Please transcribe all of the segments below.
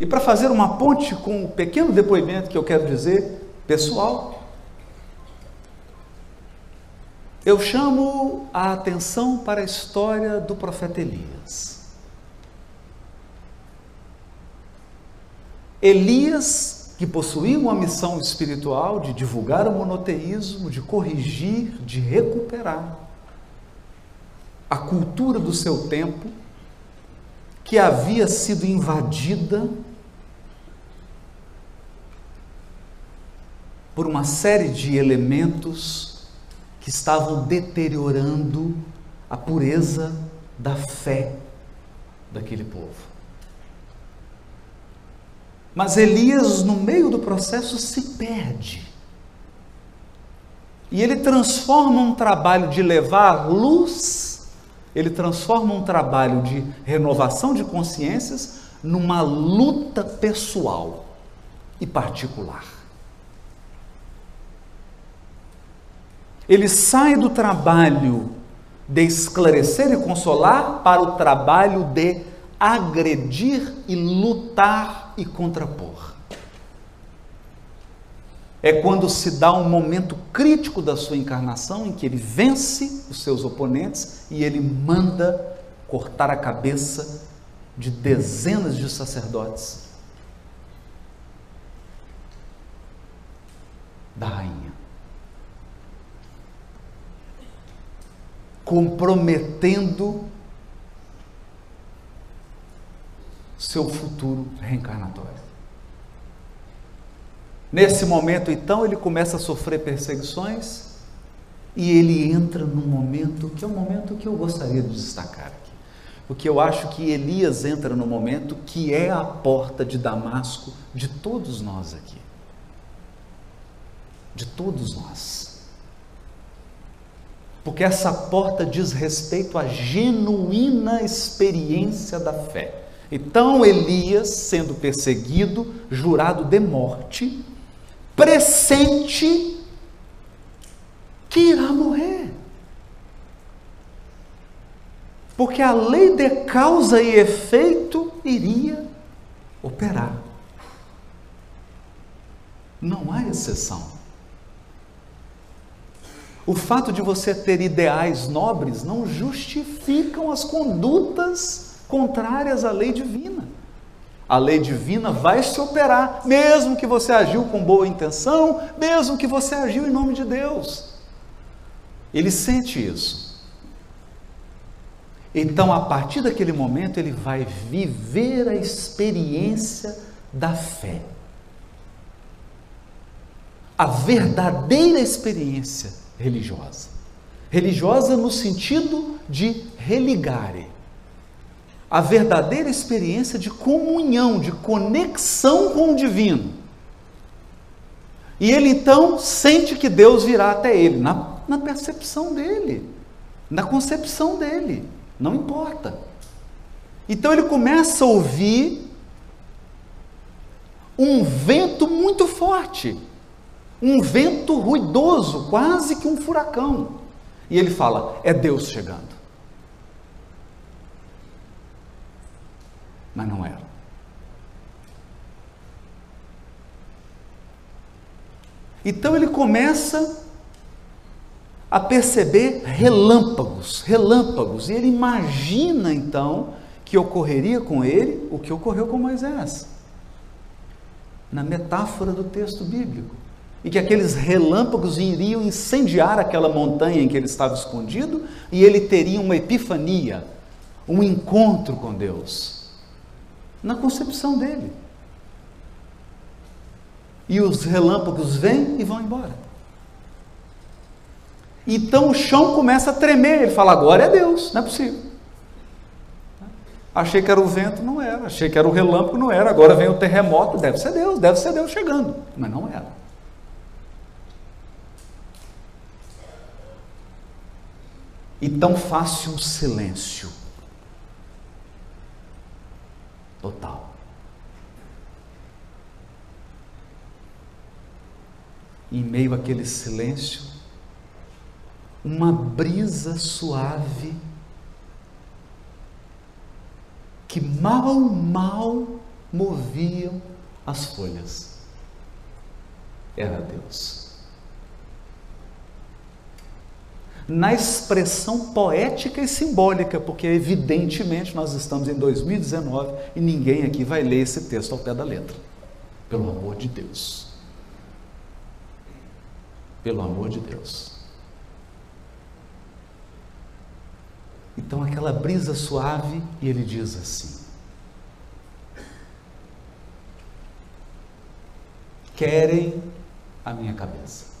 E para fazer uma ponte com o pequeno depoimento que eu quero dizer, pessoal, eu chamo a atenção para a história do profeta Elias. Elias, que possuía uma missão espiritual de divulgar o monoteísmo, de corrigir, de recuperar a cultura do seu tempo, que havia sido invadida por uma série de elementos que estavam deteriorando a pureza da fé daquele povo. Mas Elias, no meio do processo, se perde. E ele transforma um trabalho de levar luz, ele transforma um trabalho de renovação de consciências numa luta pessoal e particular. Ele sai do trabalho de esclarecer e consolar para o trabalho de agredir e lutar e contrapor. É quando se dá um momento crítico da sua encarnação em que ele vence os seus oponentes e ele manda cortar a cabeça de dezenas de sacerdotes da rainha. Comprometendo seu futuro reencarnatório. Nesse momento, então, ele começa a sofrer perseguições e ele entra num momento que é um momento que eu gostaria de destacar aqui. Porque eu acho que Elias entra no momento que é a porta de Damasco de todos nós aqui. De todos nós. Porque essa porta diz respeito à genuína experiência da fé. Então Elias, sendo perseguido, jurado de morte, pressente que irá morrer. Porque a lei de causa e efeito iria operar. Não há exceção. O fato de você ter ideais nobres não justificam as condutas contrárias à lei divina. A lei divina vai se operar, mesmo que você agiu com boa intenção, mesmo que você agiu em nome de Deus. Ele sente isso. Então, a partir daquele momento, ele vai viver a experiência da fé. A verdadeira experiência religiosa. Religiosa no sentido de religare, a verdadeira experiência de comunhão, de conexão com o divino. E ele então sente que Deus virá até ele, na, na percepção dele, na concepção dele, não importa. Então ele começa a ouvir um vento muito forte, um vento ruidoso, quase que um furacão. E ele fala: é Deus chegando. Mas não era. Então ele começa a perceber relâmpagos, relâmpagos, e ele imagina então que ocorreria com ele o que ocorreu com Moisés, na metáfora do texto bíblico, e que aqueles relâmpagos iriam incendiar aquela montanha em que ele estava escondido, e ele teria uma epifania, um encontro com Deus na concepção dele. E os relâmpagos vêm e vão embora. Então o chão começa a tremer. Ele fala: agora é Deus, não é possível. Achei que era o vento, não era. Achei que era o relâmpago, não era. Agora vem o terremoto, deve ser Deus, deve ser Deus chegando. Mas não era. E tão fácil um silêncio total. Em meio àquele silêncio, uma brisa suave que mal, mal moviam as folhas. Era Deus. Na expressão poética e simbólica, porque evidentemente nós estamos em 2019 e ninguém aqui vai ler esse texto ao pé da letra. Pelo amor de Deus. Pelo amor de Deus. Então aquela brisa suave e ele diz assim: Querem a minha cabeça.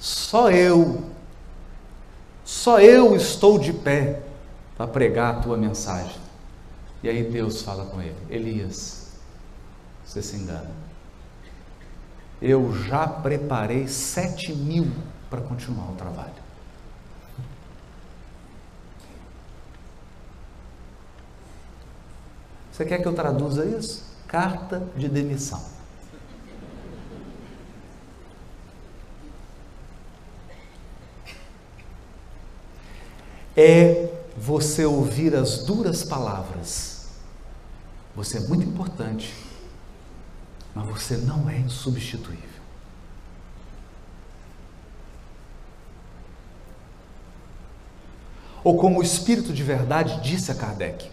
Só eu, só eu estou de pé para pregar a tua mensagem. E aí Deus fala com ele: Elias, você se engana. Eu já preparei sete mil para continuar o trabalho. Você quer que eu traduza isso? Carta de demissão. É você ouvir as duras palavras. Você é muito importante, mas você não é insubstituível. Ou como o Espírito de Verdade disse a Kardec: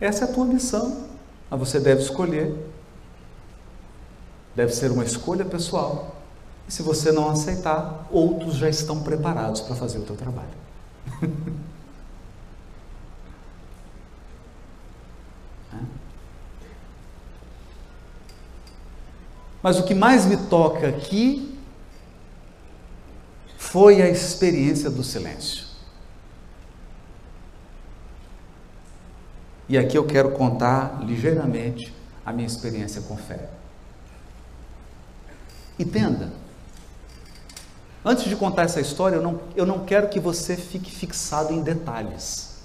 essa é a tua missão, mas você deve escolher. Deve ser uma escolha pessoal. E se você não aceitar, outros já estão preparados para fazer o teu trabalho. Mas o que mais me toca aqui foi a experiência do silêncio. E aqui eu quero contar ligeiramente a minha experiência com fé. Entenda, antes de contar essa história, eu não, eu não quero que você fique fixado em detalhes.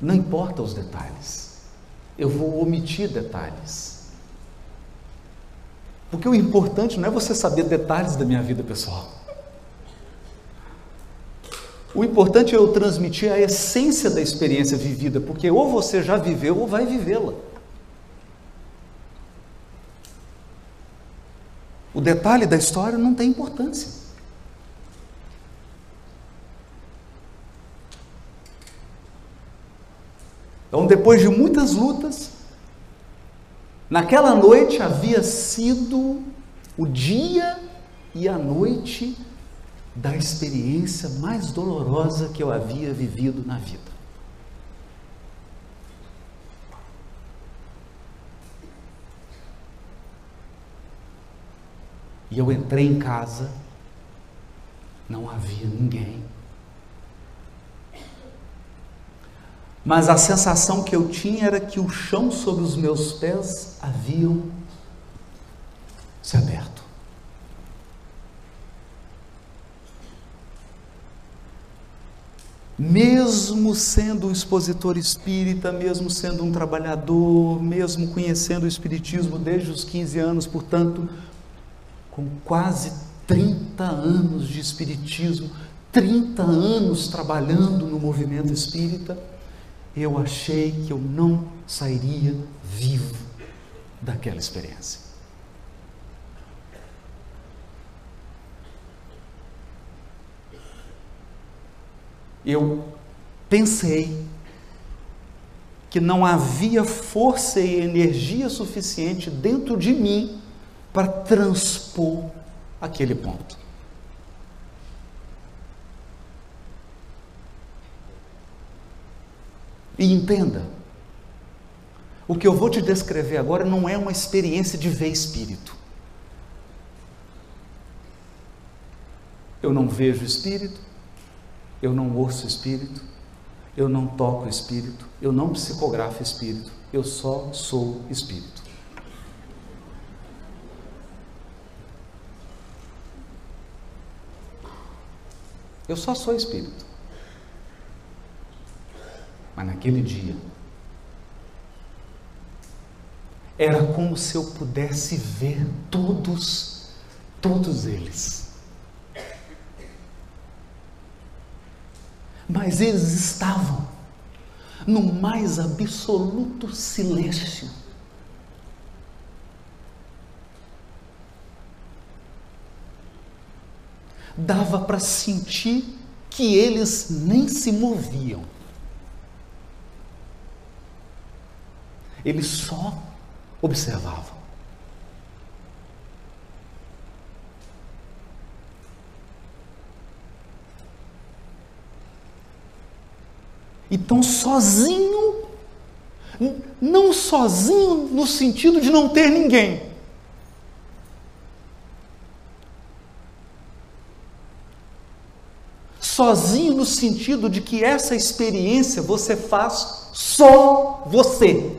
Não importa os detalhes, eu vou omitir detalhes. Porque o importante não é você saber detalhes da minha vida pessoal. O importante é eu transmitir a essência da experiência vivida, porque ou você já viveu ou vai vivê-la. Detalhe da história não tem importância. Então, depois de muitas lutas, naquela noite havia sido o dia e a noite da experiência mais dolorosa que eu havia vivido na vida. E eu entrei em casa, não havia ninguém. Mas a sensação que eu tinha era que o chão sob os meus pés haviam se aberto. mesmo sendo um expositor espírita, mesmo sendo um trabalhador, mesmo conhecendo o espiritismo desde os 15 anos, portanto, com quase 30 anos de espiritismo, 30 anos trabalhando no movimento espírita, eu achei que eu não sairia vivo daquela experiência. eu pensei que não havia força e energia suficiente dentro de mim para transpor aquele ponto. E entenda, o que eu vou te descrever agora não é uma experiência de ver espírito. Eu não vejo espírito, eu não ouço espírito, eu não toco espírito, eu não psicografo espírito, eu só sou espírito. Eu só sou espírito. Mas naquele dia, era como se eu pudesse ver todos, todos eles. mas eles estavam no mais absoluto silêncio. Dava para sentir que eles nem se moviam. Eles só observavam. Então, sozinho, não sozinho no sentido de não ter ninguém. Sozinho no sentido de que essa experiência você faz só você.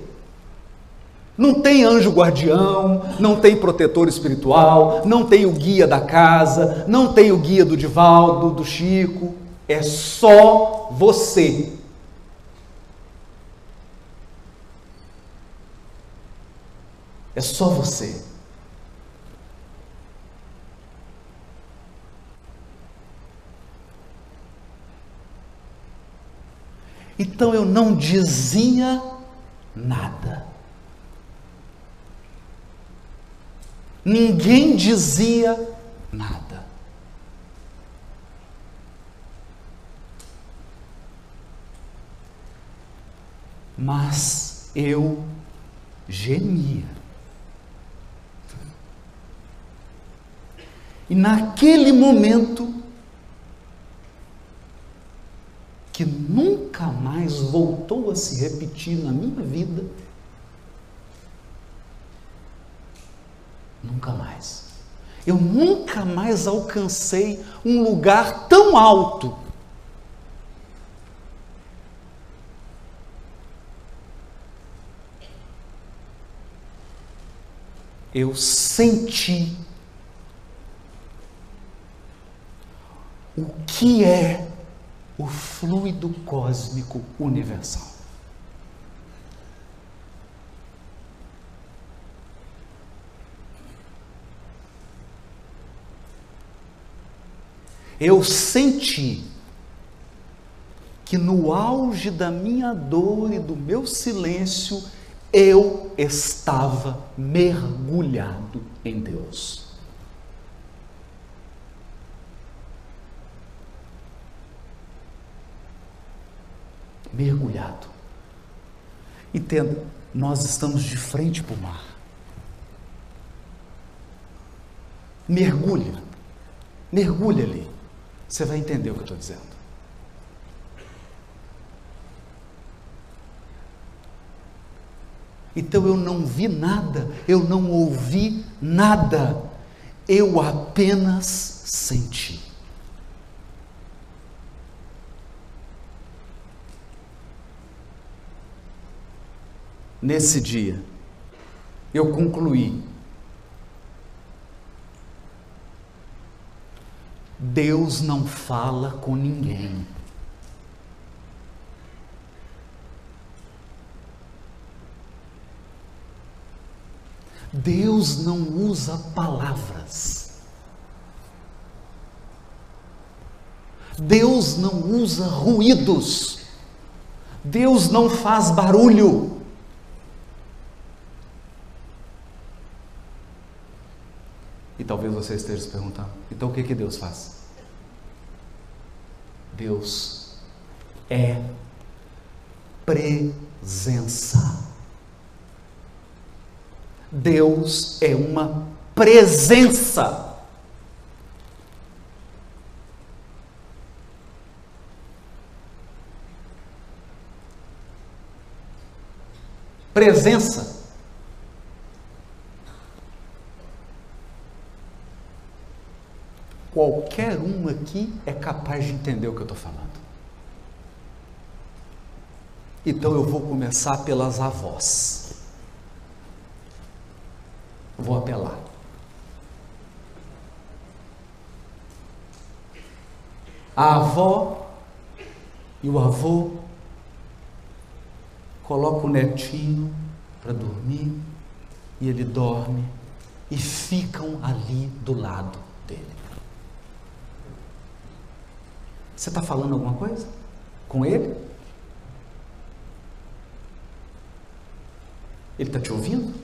Não tem anjo guardião, não tem protetor espiritual, não tem o guia da casa, não tem o guia do Divaldo, do Chico. É só você. É só você. Então eu não dizia nada. Ninguém dizia nada. Mas eu gemia. E naquele momento, que voltou a se repetir na minha vida, nunca mais. Eu nunca mais alcancei um lugar tão alto. Eu senti o que é o fluido cósmico universal. Eu senti que no auge da minha dor e do meu silêncio, eu estava mergulhado em Deus. Mergulhado. Entenda, nós estamos de frente para o mar. Mergulha, mergulha ali. Você vai entender o que eu estou dizendo. Então eu não vi nada, eu não ouvi nada, eu apenas senti. Nesse dia, eu concluí. Deus não fala com ninguém. Deus não usa palavras. Deus não usa ruídos. Deus não faz barulho. E talvez você esteja se perguntando: então o que, que Deus faz? Deus é presença. Deus é uma presença. Presença. Qualquer um aqui é capaz de entender o que eu estou falando. Então eu vou começar pelas avós. Vou apelar. A avó e o avô colocam o netinho para dormir e ele dorme e ficam ali do lado dele. Você está falando alguma coisa com ele? Ele está te ouvindo?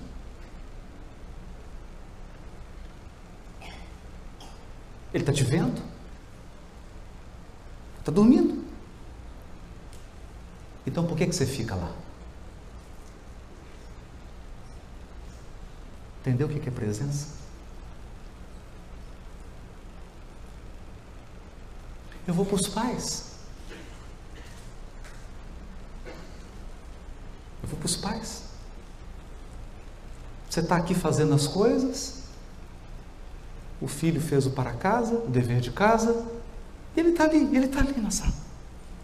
Ele está te vendo? Está dormindo? Então por que, que você fica lá? Entendeu o que é presença? Eu vou para os pais. Eu vou para os pais. Você está aqui fazendo as coisas, o filho fez o para casa, o dever de casa, e ele está ali, ele está ali na sala.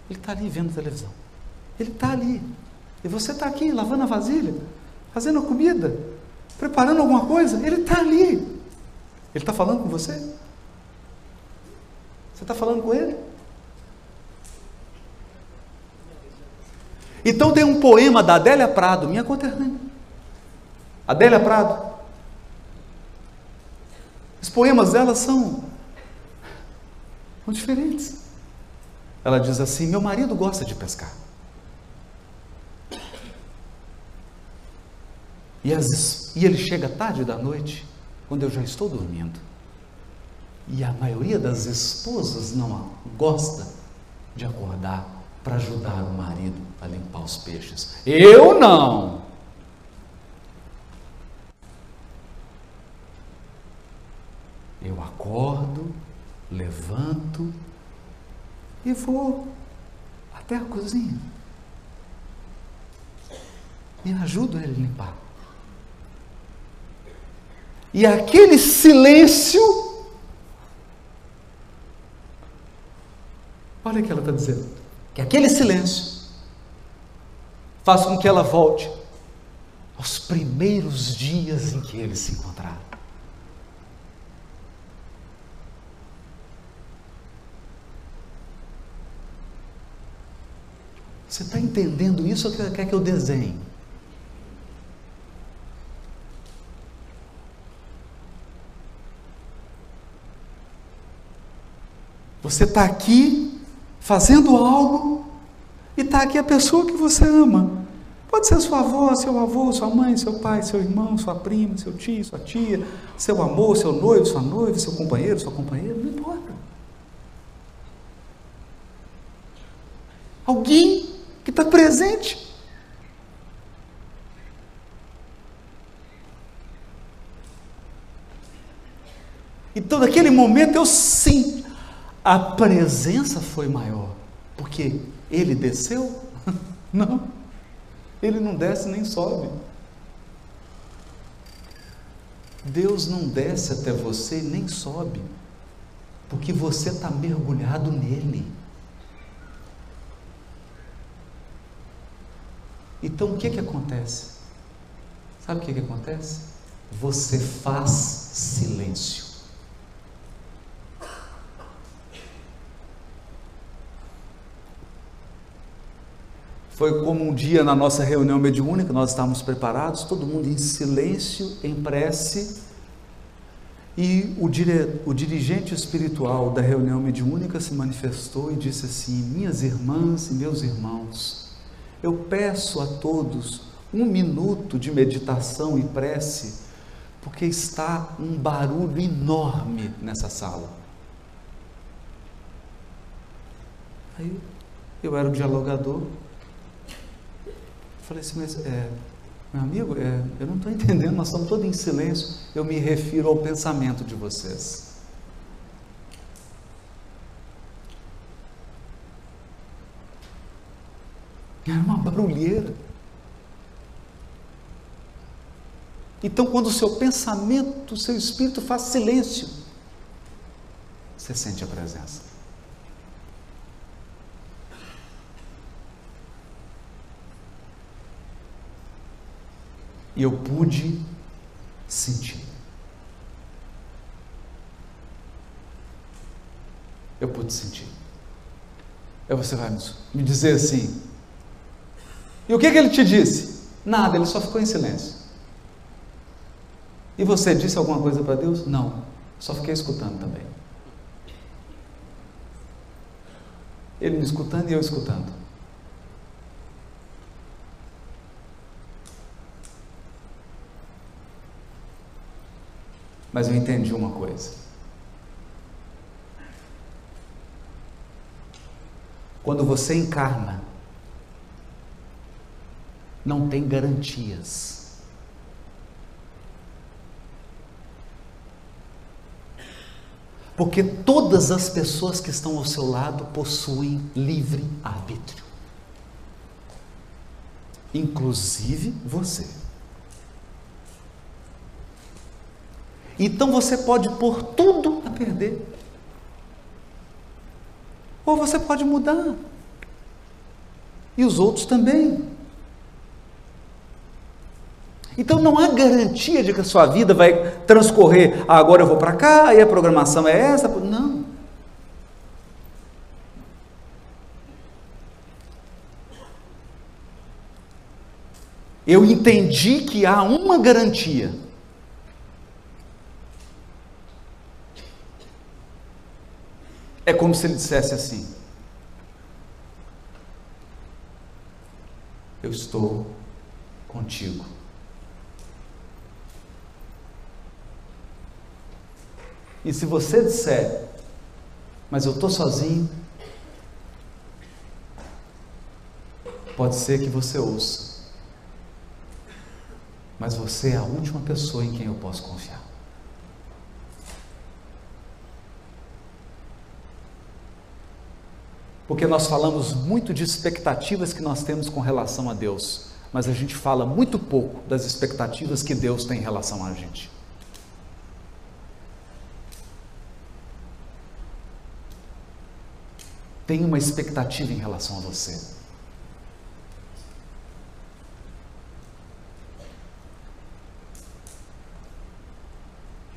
Ele está ali vendo televisão. Ele está ali. E você está aqui lavando a vasilha, fazendo a comida, preparando alguma coisa. Ele está ali. Ele está falando com você? Você está falando com ele? Então tem um poema da Adélia Prado, minha conterrânea. Adélia Prado. Os poemas dela são, são diferentes. Ela diz assim: Meu marido gosta de pescar. E, as, e ele chega tarde da noite, quando eu já estou dormindo. E a maioria das esposas não gosta de acordar para ajudar o marido a limpar os peixes. Eu não. Eu acordo, levanto e vou até a cozinha. E ajudo ele a limpar. E aquele silêncio. Olha o que ela está dizendo. Que aquele silêncio faz com que ela volte aos primeiros dias em que eles se encontraram. Você está entendendo isso ou quer que eu desenhe? Você está aqui fazendo algo e está aqui a pessoa que você ama. Pode ser sua avó, seu avô, sua mãe, seu pai, seu irmão, sua prima, seu tio, sua tia, seu amor, seu noivo, sua noiva, seu companheiro, sua companheira, não importa. Alguém que está presente. Então, naquele momento, eu sim, a presença foi maior, porque ele desceu? Não, ele não desce nem sobe. Deus não desce até você nem sobe, porque você está mergulhado nele. Então o que que acontece? Sabe o que que acontece? Você faz silêncio. Foi como um dia na nossa reunião mediúnica, nós estávamos preparados, todo mundo em silêncio, em prece, e o, dire... o dirigente espiritual da reunião mediúnica se manifestou e disse assim: Minhas irmãs e meus irmãos, eu peço a todos um minuto de meditação e prece, porque está um barulho enorme nessa sala. Aí eu era o dialogador, falei assim, mas é, meu amigo, é, eu não estou entendendo, nós estamos todos em silêncio, eu me refiro ao pensamento de vocês. Era uma barulheira. Então, quando o seu pensamento, o seu espírito faz silêncio, você sente a presença. E eu pude sentir. Eu pude sentir. Aí você vai me dizer assim: e o que, que ele te disse? Nada, ele só ficou em silêncio. E você disse alguma coisa para Deus? Não, só fiquei escutando também. Ele me escutando e eu escutando. Mas eu entendi uma coisa. Quando você encarna, não tem garantias. Porque todas as pessoas que estão ao seu lado possuem livre arbítrio. Inclusive você. Então você pode pôr tudo a perder. Ou você pode mudar. E os outros também. Então não há garantia de que a sua vida vai transcorrer, ah, agora eu vou para cá, e a programação é essa. Não. Eu entendi que há uma garantia. É como se ele dissesse assim: Eu estou contigo. E se você disser, mas eu estou sozinho, pode ser que você ouça, mas você é a última pessoa em quem eu posso confiar. Porque nós falamos muito de expectativas que nós temos com relação a Deus, mas a gente fala muito pouco das expectativas que Deus tem em relação a gente. tem uma expectativa em relação a você.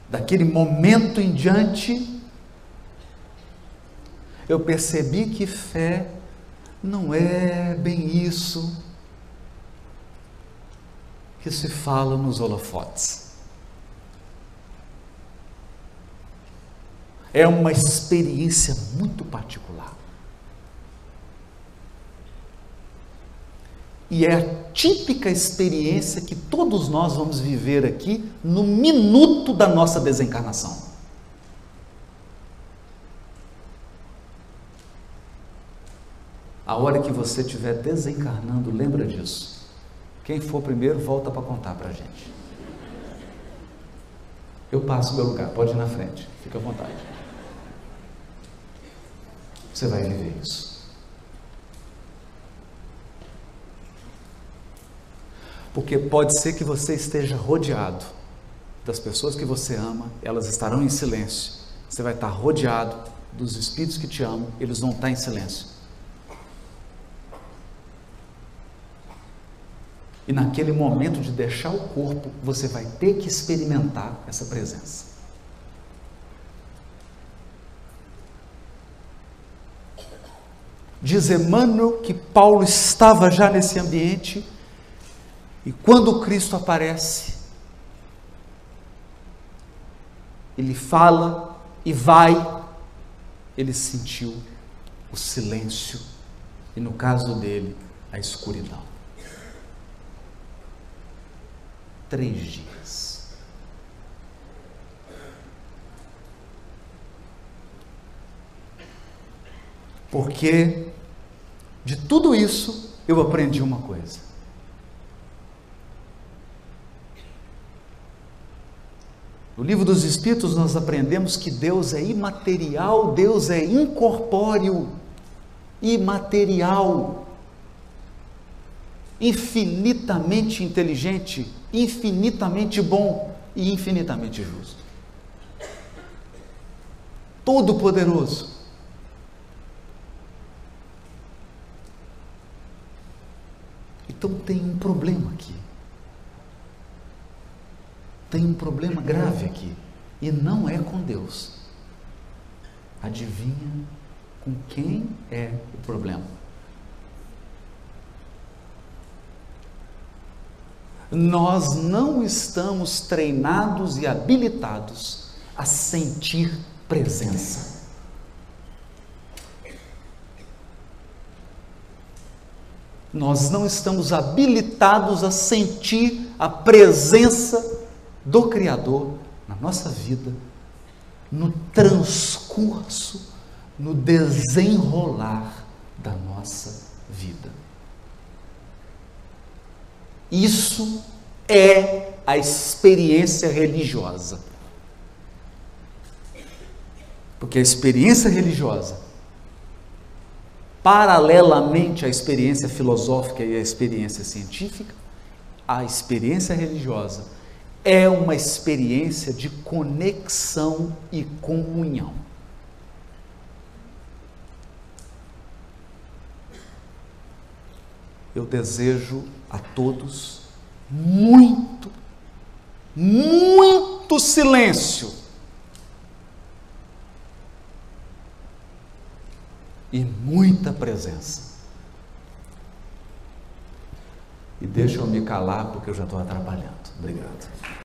Daquele momento em diante, eu percebi que fé não é bem isso que se fala nos holofotes. É uma experiência muito particular. E é a típica experiência que todos nós vamos viver aqui no minuto da nossa desencarnação. A hora que você estiver desencarnando, lembra disso. Quem for primeiro, volta para contar para a gente. Eu passo o meu lugar, pode ir na frente, fica à vontade. Você vai viver isso. Porque pode ser que você esteja rodeado das pessoas que você ama, elas estarão em silêncio. Você vai estar rodeado dos espíritos que te amam, eles vão estar em silêncio. E naquele momento de deixar o corpo, você vai ter que experimentar essa presença. Diz Emmanuel que Paulo estava já nesse ambiente e quando Cristo aparece, ele fala e vai, ele sentiu o silêncio e, no caso dele, a escuridão. Três dias. Porque de tudo isso eu aprendi uma coisa. No livro dos Espíritos, nós aprendemos que Deus é imaterial, Deus é incorpóreo, imaterial, infinitamente inteligente, infinitamente bom e infinitamente justo. Todo-Poderoso. Então tem um problema aqui tem um problema grave aqui. E não é com Deus. Adivinha com quem é o problema? Nós não estamos treinados e habilitados a sentir presença. Nós não estamos habilitados a sentir a presença do Criador na nossa vida, no transcurso, no desenrolar da nossa vida. Isso é a experiência religiosa. Porque a experiência religiosa, paralelamente à experiência filosófica e à experiência científica, a experiência religiosa é uma experiência de conexão e comunhão. Eu desejo a todos muito, muito silêncio e muita presença. E deixa eu me calar porque eu já estou atrapalhando. Obrigado.